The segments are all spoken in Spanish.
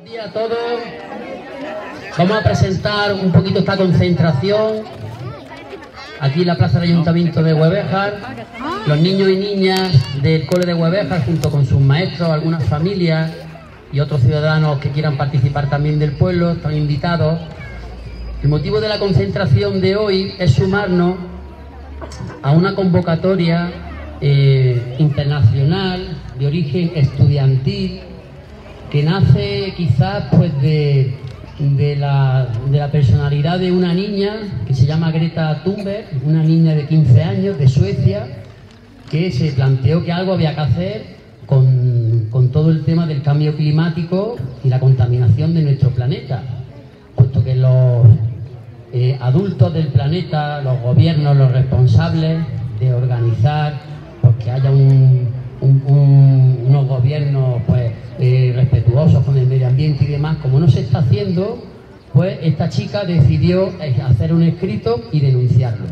Buenos días a todos. Vamos a presentar un poquito esta concentración aquí en la Plaza del Ayuntamiento de Huevejar. Los niños y niñas del cole de Huevejar, junto con sus maestros, algunas familias y otros ciudadanos que quieran participar también del pueblo, están invitados. El motivo de la concentración de hoy es sumarnos a una convocatoria eh, internacional de origen estudiantil que nace quizás pues de, de, la, de, la, personalidad de una niña que se llama Greta Thunberg, una niña de 15 años de Suecia, que se planteó que algo había que hacer con, con todo el tema del cambio climático y la contaminación de nuestro planeta, puesto que los eh, adultos del planeta, los gobiernos, los responsables de organizar, pues que haya un, un, unos gobiernos pues eh, respetuosos con el medio ambiente y demás, como no se está haciendo, pues esta chica decidió eh, hacer un escrito y denunciarlo.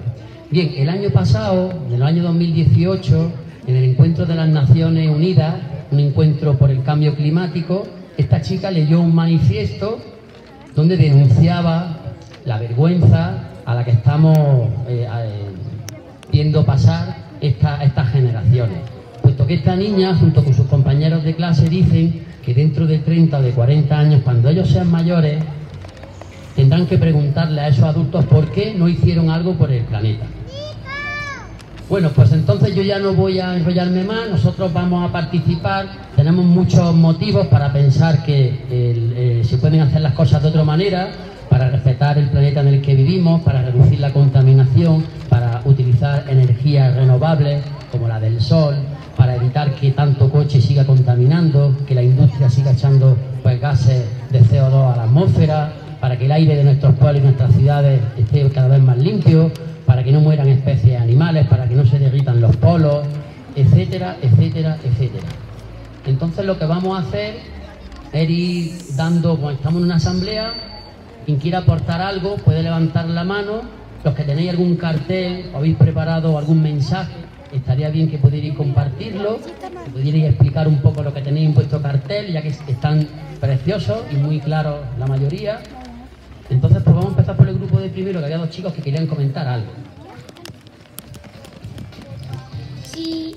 Bien, el año pasado, en el año 2018, en el encuentro de las Naciones Unidas, un encuentro por el cambio climático, esta chica leyó un manifiesto donde denunciaba la vergüenza a la que estamos eh, eh, viendo pasar esta, estas generaciones que esta niña, junto con sus compañeros de clase, dicen que dentro de 30 o de 40 años, cuando ellos sean mayores, tendrán que preguntarle a esos adultos por qué no hicieron algo por el planeta. Bueno, pues entonces yo ya no voy a enrollarme más, nosotros vamos a participar, tenemos muchos motivos para pensar que eh, se pueden hacer las cosas de otra manera, para respetar el planeta en el que vivimos, para reducir la contaminación, para utilizar energías renovables como la del sol, para evitar que tanto coche siga contaminando, que la industria siga echando pues, gases de CO2 a la atmósfera, para que el aire de nuestros pueblos y nuestras ciudades esté cada vez más limpio, para que no mueran especies animales, para que no se derritan los polos, etcétera, etcétera, etcétera. Entonces lo que vamos a hacer es ir dando, como estamos en una asamblea, quien quiera aportar algo puede levantar la mano, los que tenéis algún cartel o habéis preparado algún mensaje, estaría bien que pudierais compartirlo, que pudierais explicar un poco lo que tenéis en vuestro cartel, ya que están preciosos y muy claros la mayoría. Entonces, pues vamos a empezar por el grupo de primero, que había dos chicos que querían comentar algo. Si,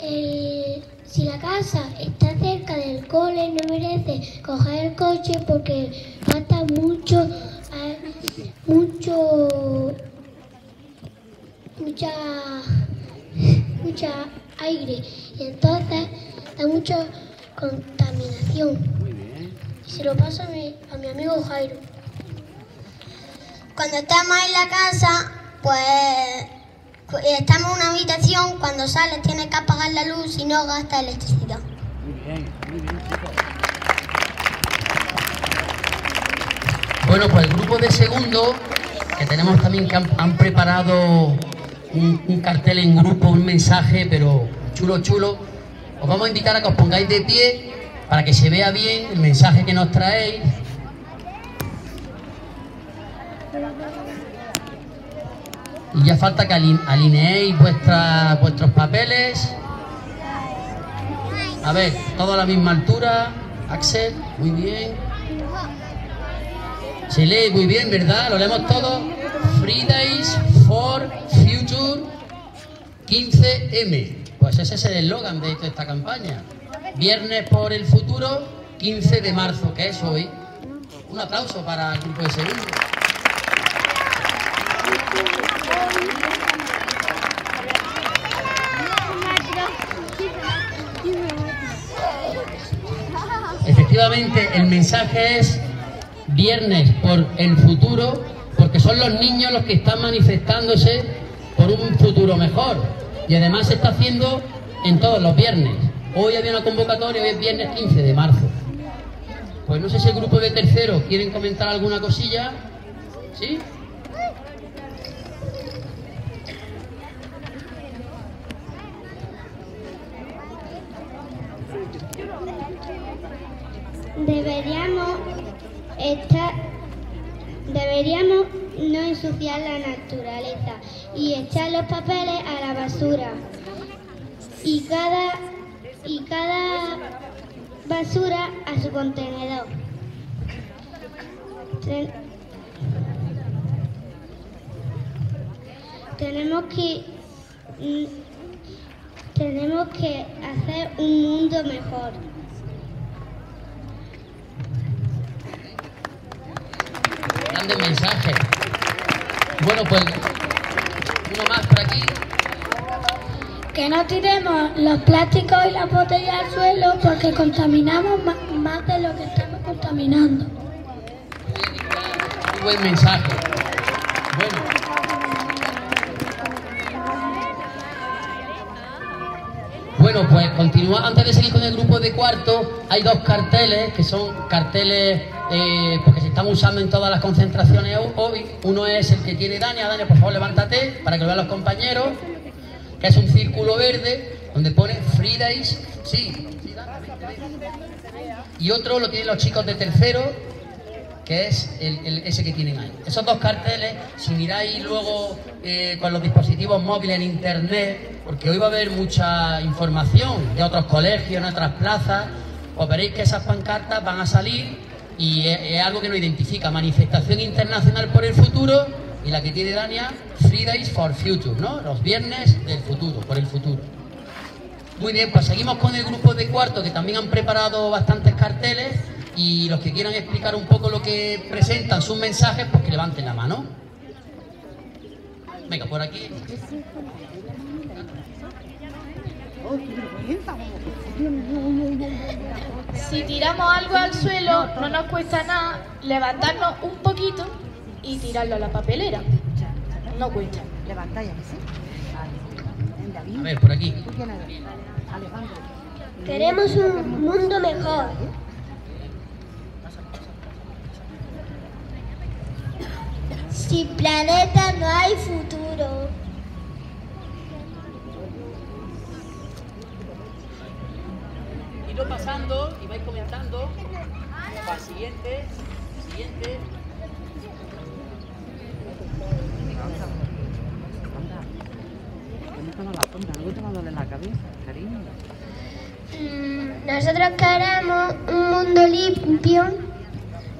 el, si la casa está cerca del cole, no merece coger el coche porque gasta mucho, eh, mucho, mucha, mucha aire y entonces da mucha contaminación. Y se lo paso a mi, a mi amigo Jairo. Cuando estamos en la casa, pues estamos en una habitación, cuando sales tienes que apagar la luz y no gasta electricidad. Muy bien, muy bien, chicos. Bueno, pues el grupo de segundo, que tenemos también que han, han preparado un, cartel en grupo, un mensaje, pero chulo, chulo. Os vamos a invitar a que os pongáis de pie para que se vea bien el mensaje que nos traéis. Y ya falta que alineéis vuestra, vuestros papeles. A ver, todo a la misma altura. Axel, muy bien. Se lee muy bien, ¿verdad? Lo leemos todo. Fridays for Future 15M. Pues ese es el eslogan de esta campaña. Viernes por el futuro, 15 de marzo, que es hoy. Un aplauso para el grupo de segundo. Efectivamente, el mensaje es viernes por el futuro, porque son los niños los que están manifestándose por un futuro mejor. Y además se está haciendo en todos los viernes. Hoy había una convocatoria, hoy es viernes 15 de marzo. Pues no sé si el grupo de tercero quieren comentar alguna cosilla. ¿Sí? Deberíamos estar, deberíamos no ensuciar la naturaleza y echar los papeles a la basura. Y cada y cada basura a su contenedor. tenemos que mm, tenemos que hacer un mundo mejor. Grande mensaje. Bueno, pues uno más por aquí. Que no tiremos los plásticos y las botellas al suelo porque contaminamos más de lo que estamos contaminando. Muy buen mensaje. Bueno. Bueno, pues continúa. Antes de seguir con el grupo de cuarto, hay dos carteles que son carteles eh, porque están usando en todas las concentraciones hoy. Uno es el que tiene Dania. Dania, por favor, levántate para que lo vean los compañeros. Que es un círculo verde donde pone Free Days. Sí. Y otro lo tienen los chicos de tercero, que es ese que tienen ahí. Esos dos carteles, si miráis luego eh, con los dispositivos móviles en internet, porque hoy va a haber mucha información de otros colegios, en otras plazas, pues veréis que esas pancartas van a salir y es, algo que nos identifica, manifestación internacional por el futuro y la que tiene Dania, Three Days for Future, ¿no? Los viernes del futuro, por el futuro. Muy bien, pues seguimos con el grupo de cuarto que también han preparado bastantes carteles y los que quieran explicar un poco lo que presentan sus mensajes, pues que levanten la mano. Venga, por aquí. Si tiramos algo al suelo, no nos cuesta nada levantarnos un poquito y tirarlo a la papelera. No cuesta. A ver, por aquí. Queremos un mundo mejor. Sin planeta no hay futuro. Ido pasando y vais comentando. Va, siguiente, siguiente. Mm, nosotros queremos un mundo limpio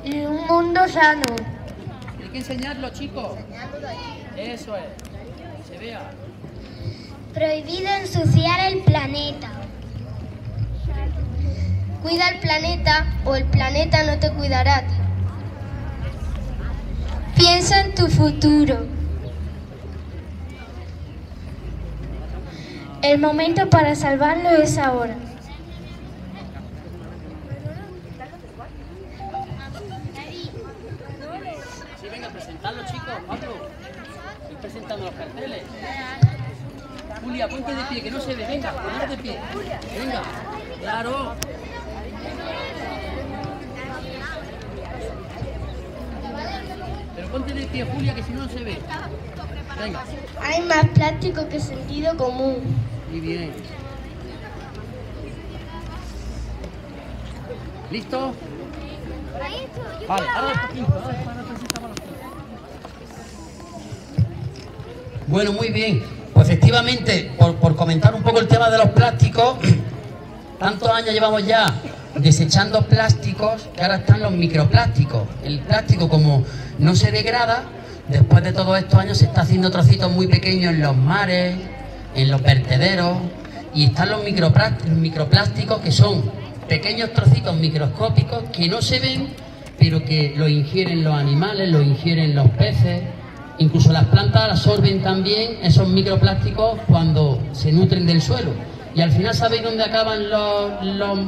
y un mundo sano que enseñarlo, chicos. Eso es. se vea. Prohibido ensuciar el planeta. Cuida el planeta o el planeta no te cuidará. Piensa en tu futuro. El momento para salvarlo es ahora. los carteles. Julia, ponte de pie, que no se ve. Venga, ponte de pie. Venga, claro. Ponte de pie, Julia, que si no, no se ve. Venga. Hay más plástico que sentido común. Muy bien. ¿Listo? Vale, ahora Bueno, muy bien. Pues efectivamente, por, comentar un poco el tema de los plásticos, tantos años llevamos ya desechando plásticos que ahora están los microplásticos. El plástico como no se degrada, después de todos estos años se está haciendo trocitos muy pequeños en los mares, en los vertederos, y están los microplásticos que son pequeños trocitos microscópicos que no se ven, pero que lo ingieren los animales, lo ingieren los peces, Incluso las plantas absorben también esos microplásticos cuando se nutren del suelo. Y al final, ¿sabéis dónde acaban los,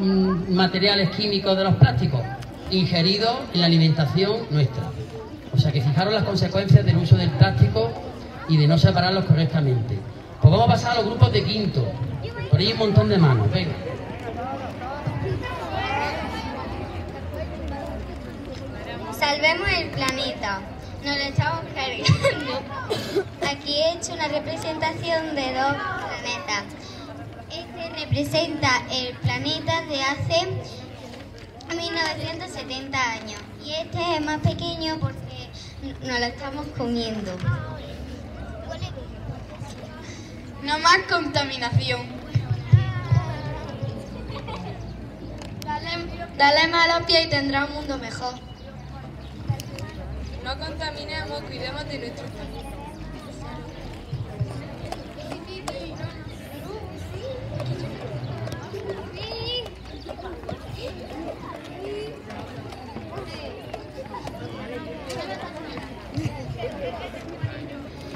materiales químicos de los plásticos? Ingeridos en la alimentación nuestra. O sea que fijaros las consecuencias del uso del plástico y de no separarlos correctamente. Pues vamos a pasar a los grupos de quinto. Por ahí un montón de manos. Venga. Salvemos el planeta. Nos lo estamos cargando. Aquí he hecho una representación de dos planetas. Representa el planeta de hace 1970 años y este es más pequeño porque nos lo estamos comiendo. No más contaminación. Dale más a los pies y tendrá un mundo mejor. No contaminemos, cuidemos de nuestro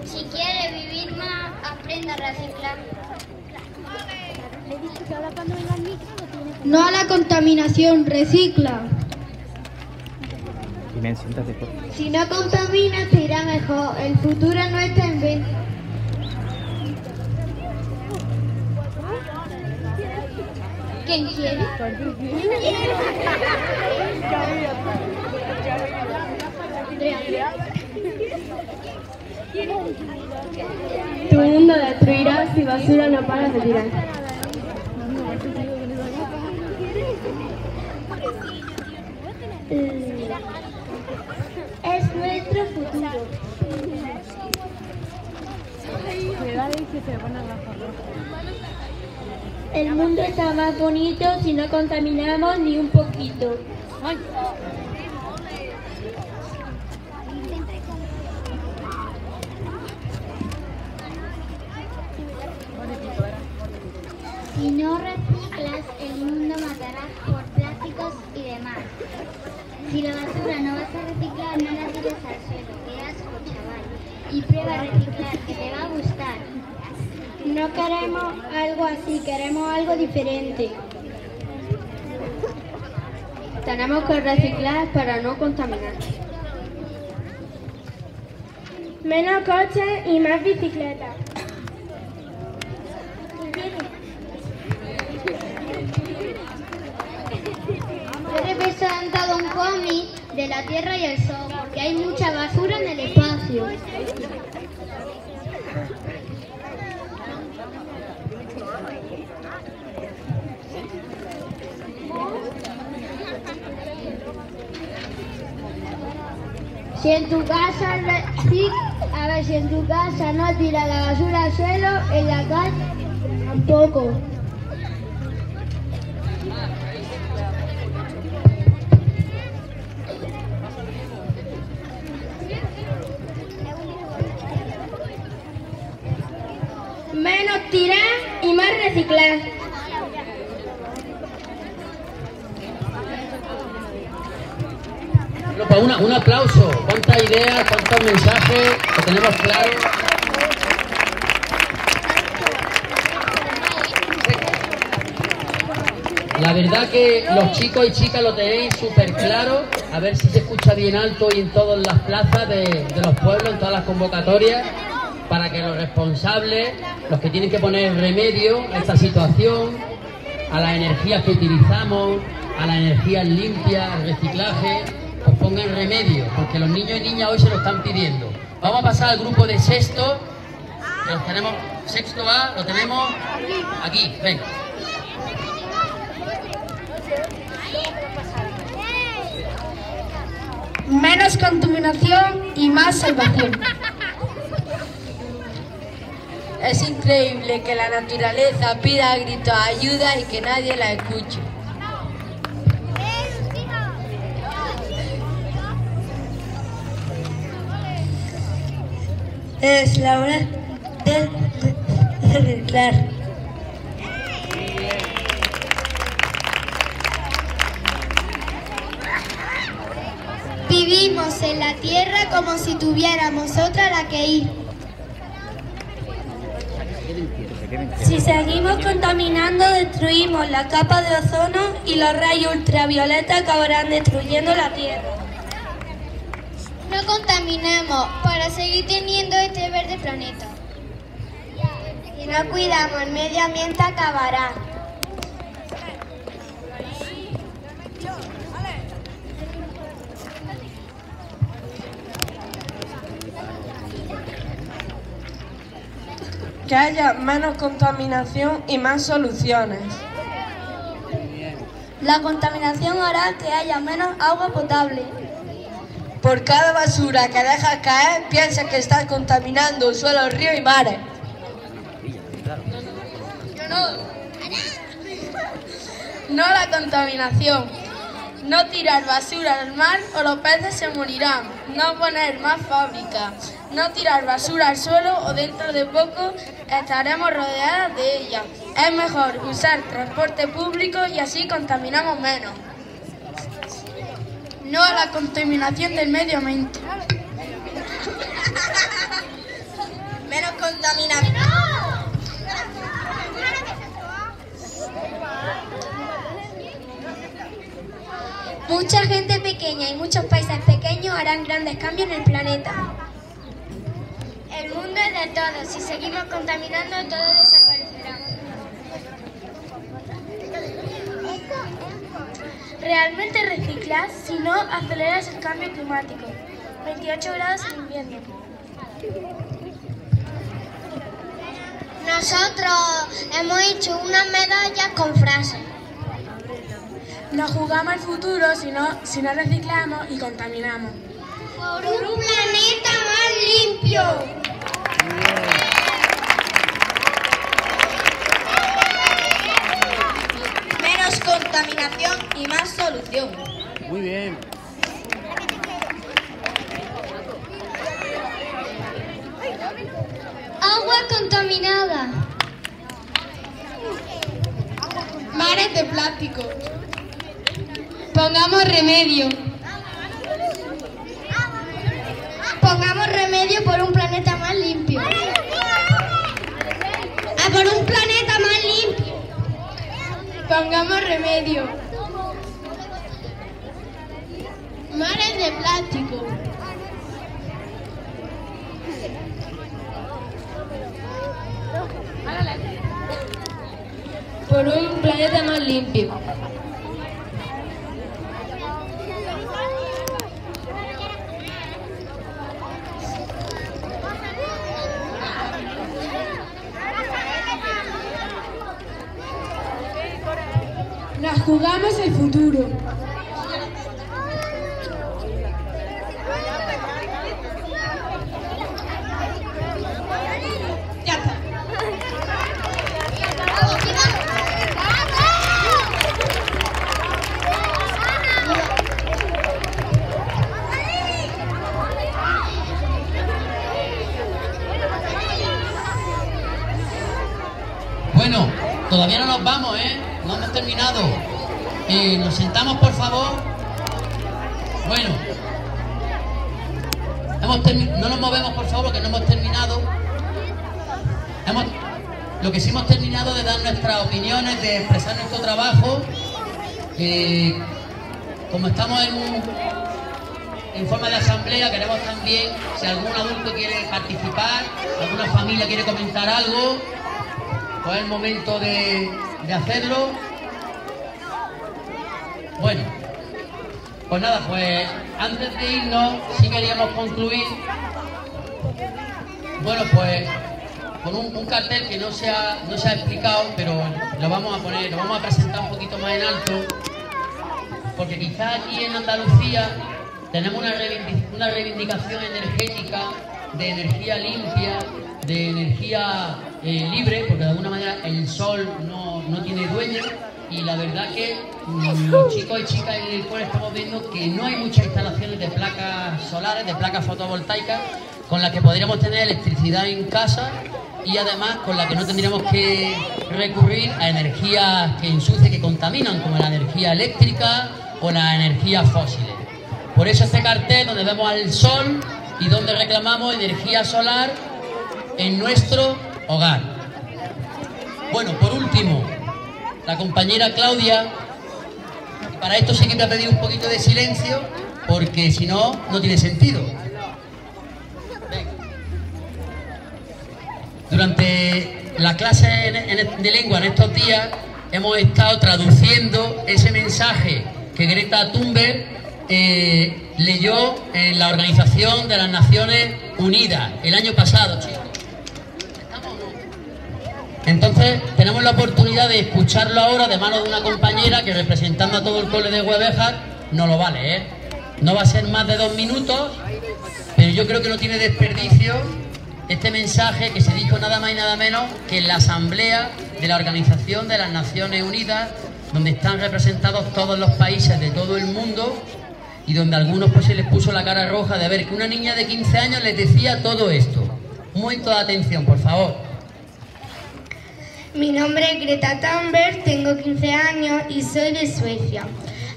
Si quiere vivir más, aprenda a reciclar. No a la contaminación, recicla. Si no contaminas, te irá mejor. El futuro no está en venta. ¿Quién quiere? Tu mundo destruirás si basura no paras de tirar. Es nuestro futuro. El mundo está más bonito si no contaminamos ni un poquito. Si no reciclas, el mundo matará por plásticos y demás. Si la basura no vas a reciclar, no la tires al suelo. Qué asco, chaval. Y prueba a reciclar, que te va a gustar. No queremos algo así, queremos algo diferente. Tenemos que reciclar para no contaminar. Menos coches y más bicicletas. He representado un cómic de la Tierra y el Sol, porque hay mucha basura en el espacio. Si en tu casa, reci- a ver, si en tu casa no tira la basura al suelo, en la calle tampoco. Menos tirar y más reciclar. Bueno, pues una- un aplauso. ¿Cuántas ideas, cuántos mensajes? Lo tenemos claro. La verdad que los chicos y chicas lo tenéis súper claro. A ver si se escucha bien alto y en todas las plazas de, de los pueblos, en todas las convocatorias, para que los responsables, los que tienen que poner remedio a esta situación, a las energías que utilizamos, a las energías limpias, al reciclaje, pongan remedio, porque los niños y niñas hoy se lo están pidiendo. Vamos a pasar al grupo de sexto, los tenemos, sexto A, lo tenemos aquí, ven. Menos contaminación y más salvación. Es increíble que la naturaleza pida a gritos ayuda y que nadie la escuche. Es la hora de reciclar. Vivimos en la tierra como si tuviéramos otra a la que ir. Si seguimos contaminando, destruimos la capa de ozono y los rayos ultravioleta acabarán destruyendo la tierra. No contaminemos para seguir teniendo este verde planeta. Si no cuidamos el medio ambiente, acabará. Que haya menos contaminación y más soluciones. La contaminación hará que haya menos agua potable. Por cada basura que dejas caer, piensa que estás contaminando suelos, ríos y mares. No la contaminación. No tirar basura al mar o los peces se morirán. No poner más fábricas. No tirar basura al suelo o dentro de poco estaremos rodeadas de ella. Es mejor usar transporte público y así contaminamos menos. No a la contaminación del medio ambiente. Menos contaminación. Mucha gente pequeña y muchos países pequeños harán grandes cambios en el planeta. El mundo es de todos. Si seguimos contaminando, todo desaparecerá. Realmente reciclas, si no, aceleras el cambio climático. 28 grados en invierno. Nosotros hemos hecho unas medallas con frases. Nos jugamos el futuro si no, si no reciclamos y contaminamos. Por un planeta más limpio. Menos contaminación y Muy bien. Agua contaminada. Mares de plástico. Pongamos remedio. Pongamos remedio por un planeta más limpio. A por un planeta más limpio. Pongamos remedio. Mares de plástico. Por un planeta más limpio. Nos jugamos el futuro. No nos movemos, por favor, que no hemos terminado. Hemos, lo que sí hemos terminado de dar nuestras opiniones, de expresar nuestro trabajo. Eh, como estamos en forma de asamblea, queremos también, si algún adulto quiere participar, alguna familia quiere comentar algo, pues es el momento de, de hacerlo. Bueno, pues nada, pues antes de irnos, sí queríamos concluir, bueno, pues con un, cartel que no se, ha, no se ha explicado, pero lo vamos a poner, lo vamos a presentar un poquito más en alto, porque quizás aquí en Andalucía tenemos una reivindicación energética de energía limpia, de energía eh, libre, porque de alguna manera el sol no, no tiene dueño y la verdad que mm, los chicos y chicas en el cole estamos viendo que no hay muchas instalaciones de placas solares, de placas fotovoltaicas con las que podríamos tener electricidad en casa y además con la que no tendríamos que recurrir a energías que ensucian, que contaminan, como la energía eléctrica o las energías fósiles. Por eso este cartel donde vemos al sol y donde reclamamos energía solar en nuestro hogar. Bueno, por último, la compañera Claudia, para esto sí que me ha pedido un poquito de silencio, porque si no, no tiene sentido. Durante la clase de lengua en estos días hemos estado traduciendo ese mensaje que Greta Thunberg eh, leyó en la Organización de las Naciones Unidas el año pasado, chicos. Entonces tenemos la oportunidad de escucharlo ahora de manos de una compañera que representando a todo el cole de Huevejar no lo vale, ¿eh? No va a ser más de dos minutos, pero yo creo que no tiene desperdicio este mensaje que se dijo nada más y nada menos que en la Asamblea de la Organización de las Naciones Unidas donde están representados todos los países de todo el mundo y donde a algunos pues se les puso la cara roja de ver que una niña de 15 años les decía todo esto. Momento de atención, por favor. Mi nombre es Greta Thunberg, tengo 15 años y soy de Suecia.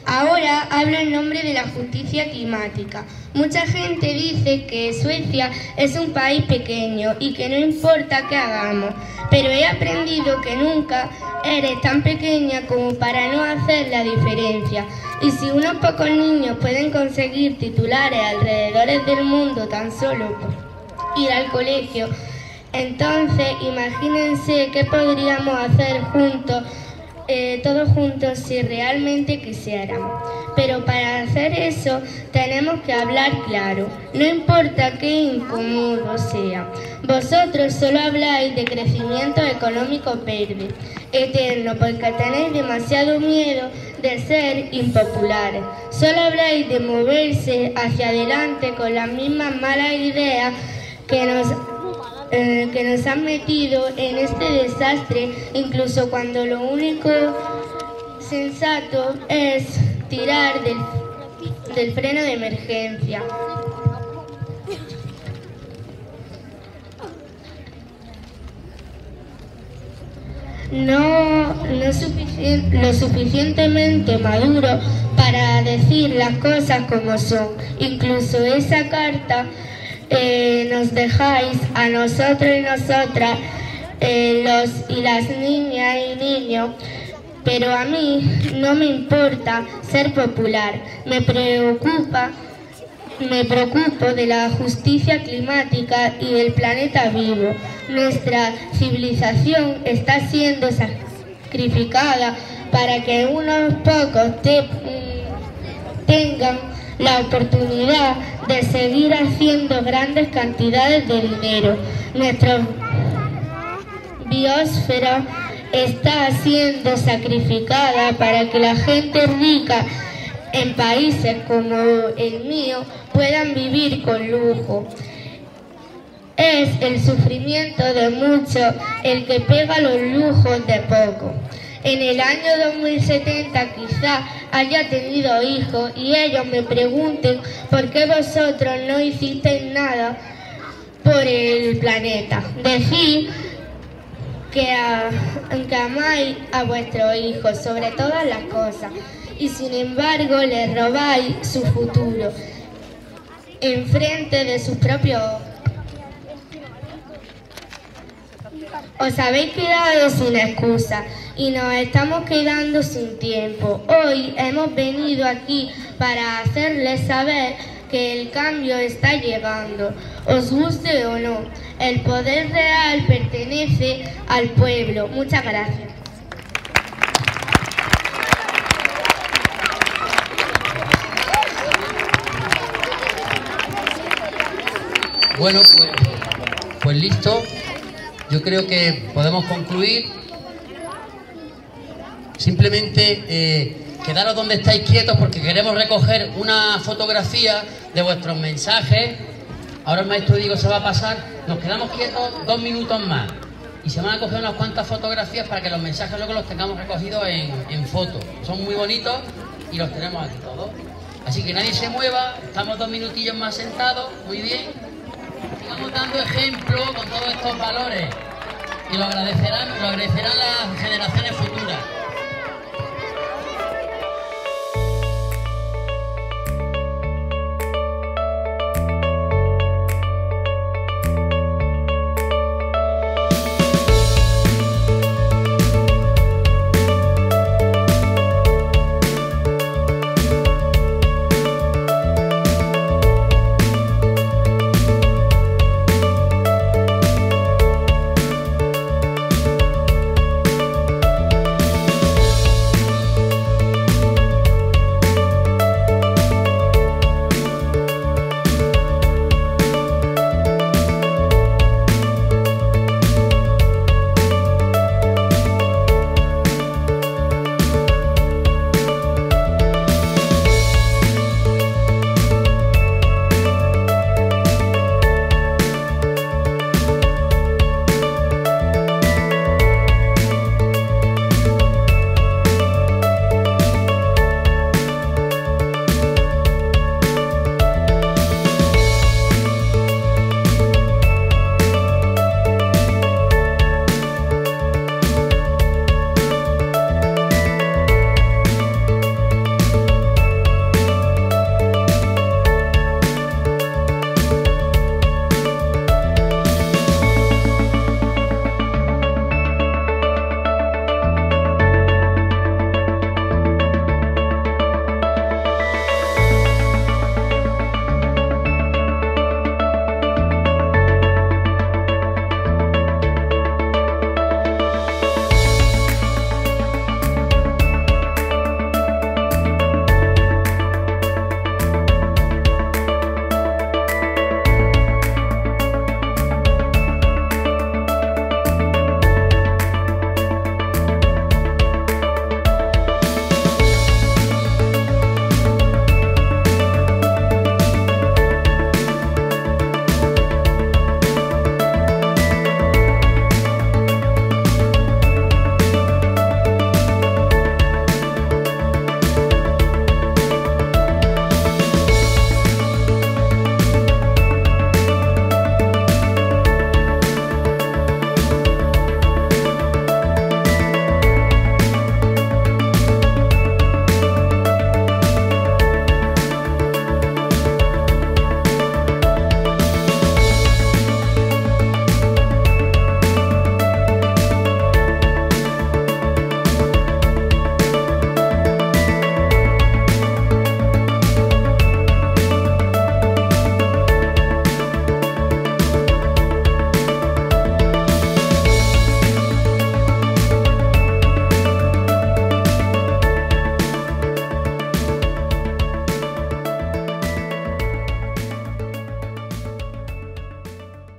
Ahora hablo en nombre de la justicia climática. Mucha gente dice que Suecia es un país pequeño y que no importa qué hagamos, pero he aprendido que nunca eres tan pequeña como para no hacer la diferencia. Y si unos pocos niños pueden conseguir titulares alrededor del mundo tan solo por ir al colegio, entonces imagínense qué podríamos hacer juntos eh, todos juntos si realmente quisiéramos. Pero para hacer eso tenemos que hablar claro, no importa qué incómodo sea. Vosotros solo habláis de crecimiento económico verde, eterno, porque tenéis demasiado miedo de ser impopulares. Solo habláis de moverse hacia adelante con las mismas malas ideas que nos eh, que nos han metido en este desastre, incluso cuando lo único sensato es tirar del, del freno de emergencia. No, no lo suficientemente maduro para decir las cosas como son. Incluso esa carta nos dejáis a nosotros y nosotras, eh, los y las niñas y niños, pero a mí no me importa ser popular, me preocupa, me preocupo de la justicia climática y del planeta vivo. Nuestra civilización está siendo sacrificada para que unos pocos mm, tengan la oportunidad de seguir haciendo grandes cantidades de dinero. Nuestra biosfera está siendo sacrificada para que la gente rica en países como el mío puedan vivir con lujo. Es el sufrimiento de muchos el que pega los lujos de poco. En el año 2070 quizá haya tenido hijos y ellos me pregunten por qué vosotros no hicisteis nada por el planeta. Decid que, amáis a vuestros hijos sobre todas las cosas y sin embargo les robáis su futuro en frente de sus propios. Os habéis quedado sin excusa y nos estamos quedando sin tiempo. Hoy hemos venido aquí para hacerles saber que el cambio está llegando, os guste o no. El poder real pertenece al pueblo. Muchas gracias. Bueno, pues, pues listo. Yo creo que podemos concluir. Simplemente eh, quedaros donde estáis quietos porque queremos recoger una fotografía de vuestros mensajes. Ahora el maestro Diego se va a pasar. Nos quedamos quietos dos minutos más. Y se van a coger unas cuantas fotografías para que los mensajes luego los tengamos recogidos en, en foto. Son muy bonitos y los tenemos aquí todos. Así que nadie se mueva, estamos dos minutillos más sentados, muy bien sigamos dando ejemplo con todos estos valores y lo agradecerán, lo agradecerán las generaciones futuras.